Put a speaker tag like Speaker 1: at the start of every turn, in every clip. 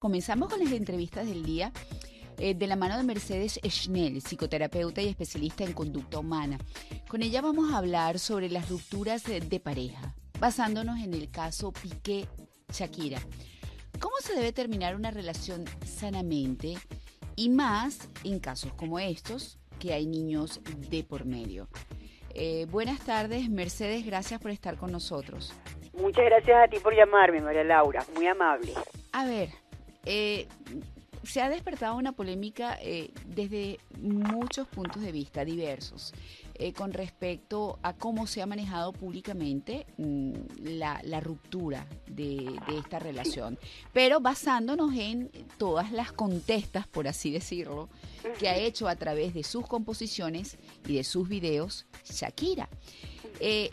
Speaker 1: Comenzamos con las entrevistas del día eh, de la mano de Mercedes Schnell, psicoterapeuta y especialista en conducta humana. Con ella vamos a hablar sobre las rupturas de, de pareja, basándonos en el caso Piqué-Shakira. ¿Cómo se debe terminar una relación sanamente? Y más en casos como estos, que hay niños de por medio. Eh, buenas tardes, Mercedes, gracias por estar con nosotros.
Speaker 2: Muchas gracias a ti por llamarme, María Laura, muy amable.
Speaker 1: A ver, eh, se ha despertado una polémica eh, desde muchos puntos de vista diversos. Eh, con respecto a cómo se ha manejado públicamente mm, la, la, ruptura de, de, esta relación, pero basándonos en todas las contestas, por así decirlo, que ha hecho a través de sus composiciones y de sus videos Shakira. Eh,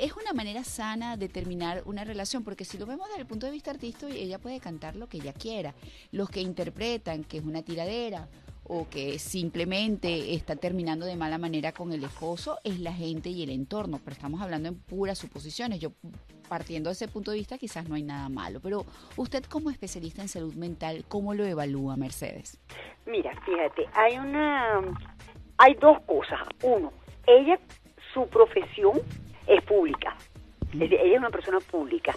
Speaker 1: es una manera sana de terminar una relación, porque si lo vemos desde el punto de vista artístico, ella puede cantar lo que ella quiera. Los que interpretan que es una tiradera o que simplemente está terminando de mala manera con el esposo es la gente y el entorno, pero estamos hablando en puras suposiciones. Yo partiendo de ese punto de vista quizás no hay nada malo, pero usted como especialista en salud mental, ¿cómo lo evalúa Mercedes?
Speaker 2: Mira, fíjate, hay una hay dos cosas. Uno, ella su profesión. Es decir, ella es una persona pública.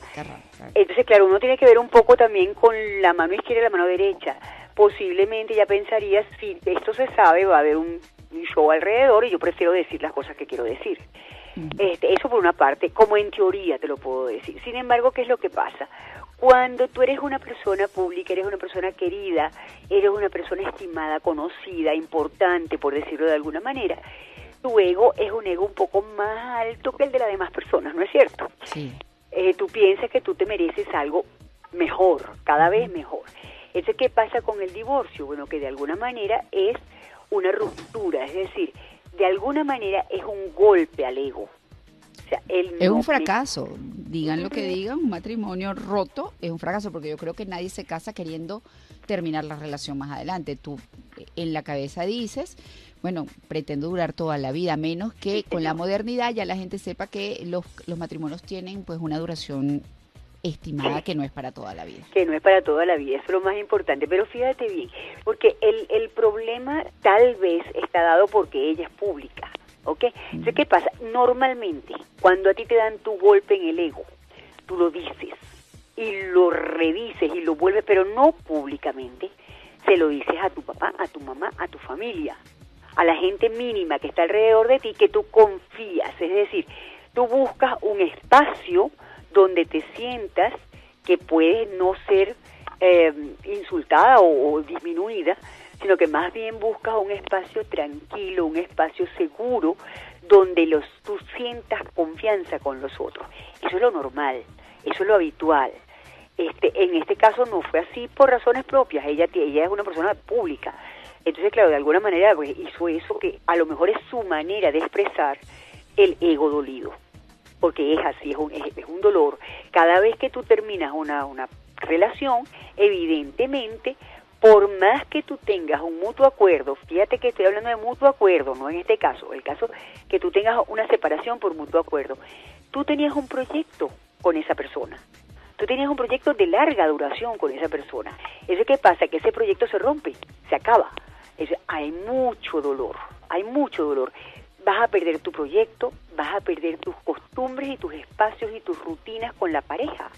Speaker 2: Entonces, claro, uno tiene que ver un poco también con la mano izquierda y la mano derecha. Posiblemente ya pensaría, si esto se sabe, va a haber un, un show alrededor y yo prefiero decir las cosas que quiero decir. Este, eso por una parte, como en teoría te lo puedo decir. Sin embargo, ¿qué es lo que pasa? Cuando tú eres una persona pública, eres una persona querida, eres una persona estimada, conocida, importante, por decirlo de alguna manera, tu ego es un ego un poco más alto que el de las demás personas, ¿no es cierto?
Speaker 1: Sí.
Speaker 2: Eh, tú piensas que tú te mereces algo mejor, cada vez mejor. Entonces, ¿qué pasa con el divorcio? Bueno, que de alguna manera es una ruptura, es decir, de alguna manera es un golpe al ego.
Speaker 1: O sea, él es no un fracaso, digan lo que digan, un matrimonio roto es un fracaso, porque yo creo que nadie se casa queriendo terminar la relación más adelante. Tú en la cabeza dices, bueno, pretendo durar toda la vida, menos que con la modernidad ya la gente sepa que los, los matrimonios tienen pues una duración estimada que no es para toda la vida.
Speaker 2: Que no es para toda la vida, eso es lo más importante. Pero fíjate bien, porque el, el problema tal vez está dado porque ella es pública, ¿ok? Mm. Entonces, ¿qué pasa? Normalmente, cuando a ti te dan tu golpe en el ego, tú lo dices y lo redices y lo vuelves, pero no públicamente, se lo dices a tu papá, a tu mamá, a tu familia, a la gente mínima que está alrededor de ti, que tú confías, es decir, tú buscas un espacio donde te sientas que puedes no ser eh, insultada o, o, disminuida, sino que más bien buscas un espacio tranquilo, un espacio seguro, donde los, tú sientas confianza con los otros. Eso es lo normal, eso es lo habitual. Este, en este caso no fue así por razones propias, ella, ella es una persona pública. Entonces, claro, de alguna manera pues, hizo eso que a lo mejor es su manera de expresar el ego dolido porque es así, es un, es, es un dolor. Cada vez que tú terminas una, una relación, evidentemente, por más que tú tengas un mutuo acuerdo, fíjate que estoy hablando de mutuo acuerdo, no en este caso, el caso que tú tengas una separación por mutuo acuerdo, tú tenías un proyecto con esa persona. Tú tenías un proyecto de larga duración con esa persona. Eso qué pasa, que ese proyecto se rompe, se acaba. Es, hay mucho dolor, hay mucho dolor vas a perder tu proyecto, vas a perder tus costumbres y tus espacios y tus rutinas con la pareja.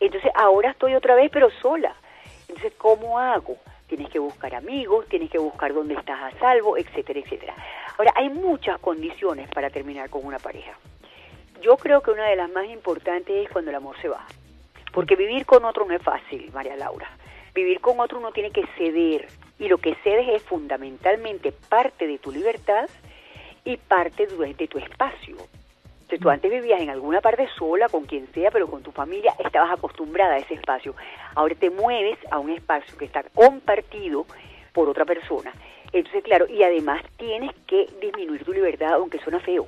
Speaker 2: Entonces ahora estoy otra vez pero sola. Entonces, ¿cómo hago? Tienes que buscar amigos, tienes que buscar dónde estás a salvo, etcétera, etcétera. Ahora, hay muchas condiciones para terminar con una pareja. Yo creo que una de las más importantes es cuando el amor se va. Porque vivir con otro no es fácil, María Laura. Vivir con otro uno tiene que ceder. Y lo que cedes es fundamentalmente parte de tu libertad y parte de tu espacio. Si tú antes vivías en alguna parte sola, con quien sea, pero con tu familia, estabas acostumbrada a ese espacio. Ahora te mueves a un espacio que está compartido por otra persona. Entonces, claro, y además tienes que disminuir tu libertad, aunque suena feo.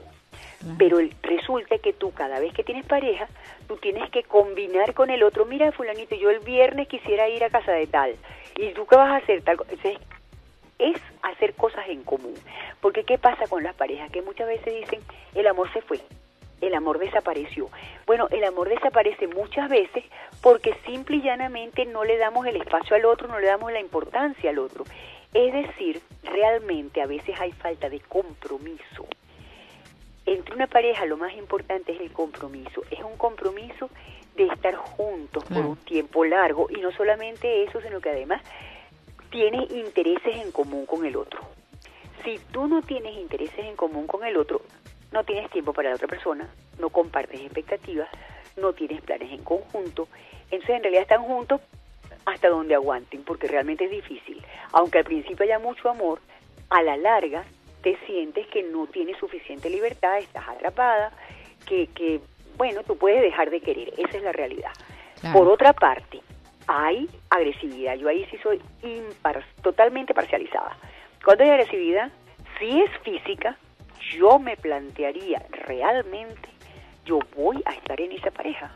Speaker 2: Pero resulta que tú cada vez que tienes pareja, tú tienes que combinar con el otro, mira fulanito, yo el viernes quisiera ir a casa de tal, y tú qué vas a hacer tal, entonces es hacer cosas en común. Porque ¿qué pasa con las parejas? Que muchas veces dicen, el amor se fue, el amor desapareció. Bueno, el amor desaparece muchas veces porque simple y llanamente no le damos el espacio al otro, no le damos la importancia al otro. Es decir, realmente a veces hay falta de compromiso. Entre una pareja lo más importante es el compromiso. Es un compromiso de estar juntos por un tiempo largo y no solamente eso, sino que además tiene intereses en común con el otro. Si tú no tienes intereses en común con el otro, no tienes tiempo para la otra persona, no compartes expectativas, no tienes planes en conjunto, entonces en realidad están juntos hasta donde aguanten, porque realmente es difícil. Aunque al principio haya mucho amor, a la larga te sientes que no tienes suficiente libertad, estás atrapada, que, que bueno, tú puedes dejar de querer, esa es la realidad. Por otra parte, hay agresividad, yo ahí sí soy impar totalmente parcializada. Cuando hay agresividad, si es física, yo me plantearía realmente, yo voy a estar en esa pareja,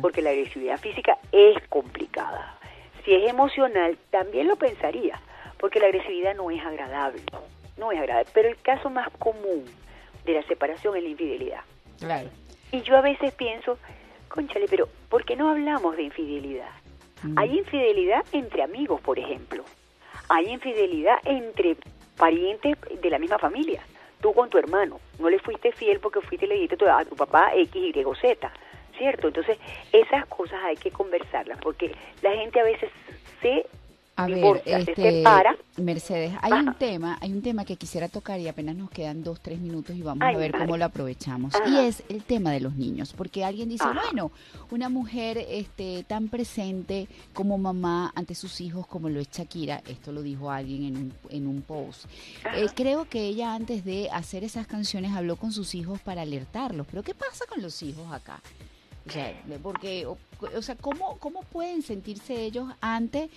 Speaker 2: porque la agresividad física es complicada. Si es emocional, también lo pensaría, porque la agresividad no es agradable, no es agradable. Pero el caso más común de la separación es la infidelidad.
Speaker 1: Claro.
Speaker 2: Y yo a veces pienso, conchale, pero ¿por qué no hablamos de infidelidad? Mm. Hay infidelidad entre amigos, por ejemplo. Hay infidelidad entre parientes de la misma familia. Tú con tu hermano, no le fuiste fiel porque fuiste le dijiste a tu papá X, Y, Z, ¿cierto? Entonces, esas cosas hay que conversarlas porque la gente a veces se
Speaker 1: a ver, este, Mercedes, hay un tema, hay un tema que quisiera tocar y apenas nos quedan dos, tres minutos y vamos a ver cómo lo aprovechamos. Y es el tema de los niños, porque alguien dice, bueno, una mujer este, tan presente como mamá ante sus hijos como lo es Shakira, esto lo dijo alguien en un, en un post. Eh, creo que ella antes de hacer esas canciones habló con sus hijos para alertarlos, pero ¿qué pasa con los hijos acá? O sea, porque, o, sea, ¿cómo, ¿cómo pueden sentirse ellos ante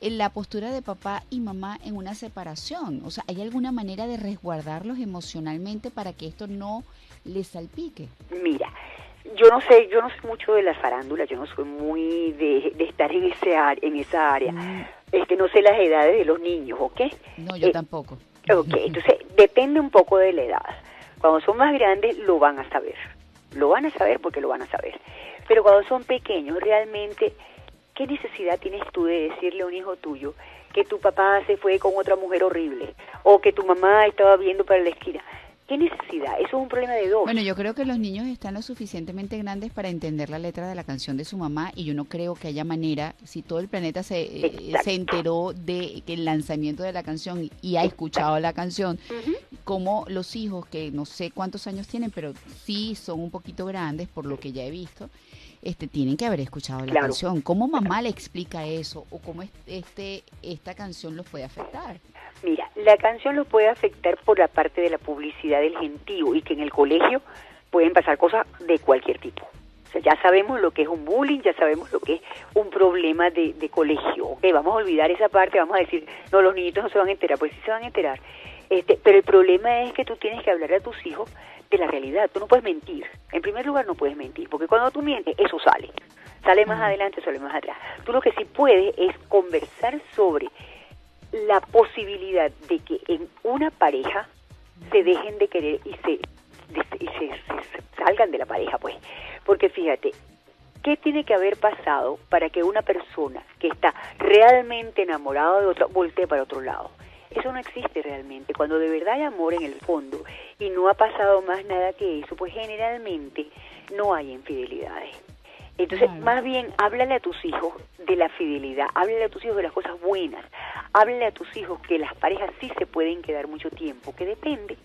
Speaker 1: eh, la postura de papá y mamá en una separación? O sea, ¿hay alguna manera de resguardarlos emocionalmente para que esto no les salpique?
Speaker 2: Mira, yo no sé, yo no sé mucho de la farándula, yo no soy muy de, estar en ese en esa área. Mm. Este, no sé las edades de los niños, ¿ok?
Speaker 1: No, yo eh, tampoco.
Speaker 2: Ok, entonces depende un poco de la edad. Cuando son más grandes lo van a saber lo van a saber porque lo van a saber. Pero cuando son pequeños, realmente, ¿qué necesidad tienes tú de decirle a un hijo tuyo que tu papá se fue con otra mujer horrible o que tu mamá estaba viendo para la esquina? ¿Qué necesidad? Eso es un problema de dos.
Speaker 1: Bueno, yo creo que los niños están lo suficientemente grandes para entender la letra de la canción de su mamá y yo no creo que haya manera, si todo el planeta se, eh, se enteró de el lanzamiento de la canción y ha escuchado la canción, como los hijos, que no sé cuántos años tienen, pero sí son un poquito grandes por lo que ya he visto, este, tienen que haber escuchado la canción. ¿Cómo mamá le explica eso o cómo este, esta canción los puede afectar?
Speaker 2: Mira, la canción los puede afectar por la parte de la publicidad del gentío y que en el colegio pueden pasar cosas de cualquier tipo. O sea, ya sabemos lo que es un bullying, ya sabemos lo que es un problema de, de colegio. Ok, vamos a olvidar esa parte, vamos a decir, no, los niñitos no se van a enterar, pues sí se van a enterar. Este, pero el problema es que tú tienes que hablar a tus hijos de la realidad, tú no puedes mentir. En primer lugar no puedes mentir, porque cuando tú mientes, eso sale. Sale más adelante, sale más atrás. Tú lo que sí puedes es conversar sobre la posibilidad de que en una pareja se dejen de querer y se, y se, salgan de la pareja, pues. Porque fíjate, ¿qué tiene que haber pasado para que una persona que está realmente enamorada de otra voltee para otro lado? Eso no existe realmente. Cuando de verdad hay amor en el fondo y no ha pasado más nada que eso, pues generalmente no hay infidelidades. Entonces, más bien, háblale a tus hijos de la fidelidad, háblale a tus hijos de las cosas buenas, háblale a tus hijos que las parejas sí se pueden quedar mucho tiempo, que depende,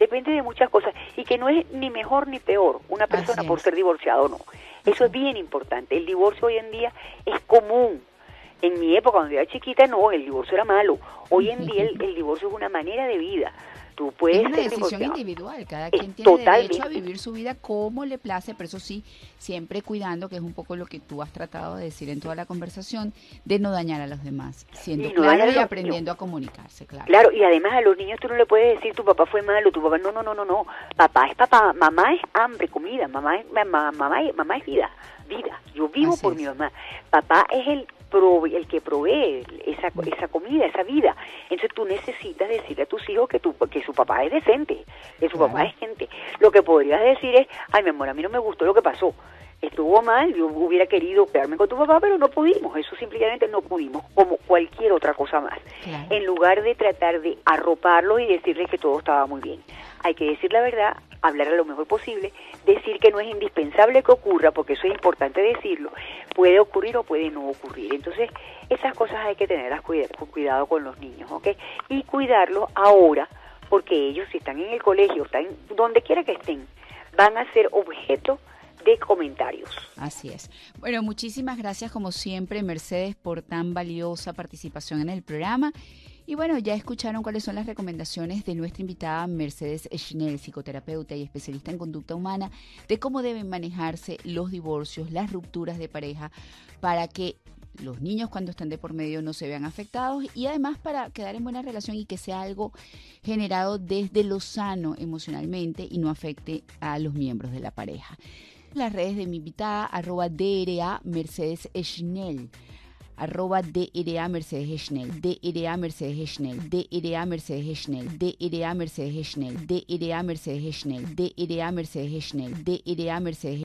Speaker 2: depende de muchas cosas y que no es ni mejor ni peor una persona por ser divorciado o no. Eso es bien importante. El divorcio hoy en día es común. En mi época, cuando yo era chiquita, no, el divorcio era malo. Hoy en día el divorcio es una manera de vida.
Speaker 1: Es una decisión individual, cada quien tiene derecho a vivir su vida como le place, pero eso sí, siempre cuidando, que es un poco lo que tú has tratado de decir en toda la conversación, de no dañar a los demás, siendo claro y aprendiendo a comunicarse, claro.
Speaker 2: Claro, y además a los niños tú no le puedes decir tu papá fue malo, tu papá, no, no, no, no, no, papá es papá, mamá es hambre, comida, mamá es, mamá, mamá, es, mamá es vida, vida, yo vivo por mi mamá, papá es el prove, el que provee esa, esa comida, esa vida. Entonces tú necesitas decirle a tus hijos que, tu, que su papá es decente, que su papá es gente. Lo que podrías decir es, ay mi amor, a mí no me gustó lo que pasó. Estuvo mal, yo hubiera querido quedarme con tu papá, pero no pudimos, eso simplemente no pudimos, como cualquier otra cosa más. En lugar de tratar de arroparlos y decirles que todo estaba muy bien. Hay que decir la verdad, hablar a lo mejor posible, decir que no es indispensable que ocurra, porque eso es importante decirlo, puede ocurrir o puede no ocurrir. Entonces, esas cosas hay que tenerlas con cuidado con los niños, ¿ok? Y cuidarlos ahora, porque ellos si están en el colegio, están donde quiera que estén, van a ser objeto de comentarios.
Speaker 1: Así es. Bueno, muchísimas gracias como siempre, Mercedes, por tan valiosa participación en el programa. Y bueno, ya escucharon cuáles son las recomendaciones de nuestra invitada Mercedes Schnell, psicoterapeuta y especialista en conducta humana, de cómo deben manejarse los divorcios, las rupturas de pareja, para que los niños cuando están de por medio no se vean afectados y además para quedar en buena relación y que sea algo generado desde lo sano emocionalmente y no afecte a los miembros de la pareja. Las redes de mi invitada, arroba DRA Mercedes Schnell. Arroba DRA Mercedes Schnell, DRA Mercedes Schnell, DRA Mercedes Schnell, DRA Mercedes Schnell, DRA Mercedes Schnell, DRA Mercedes Schnell, DRA Mercedes